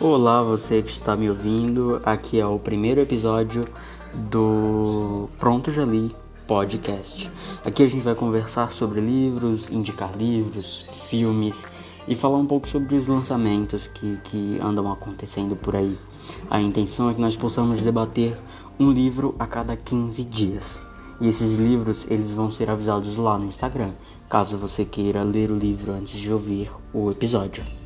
Olá, você que está me ouvindo. Aqui é o primeiro episódio do Pronto Já Li podcast. Aqui a gente vai conversar sobre livros, indicar livros, filmes e falar um pouco sobre os lançamentos que, que andam acontecendo por aí. A intenção é que nós possamos debater um livro a cada 15 dias. E esses livros eles vão ser avisados lá no Instagram, caso você queira ler o livro antes de ouvir o episódio.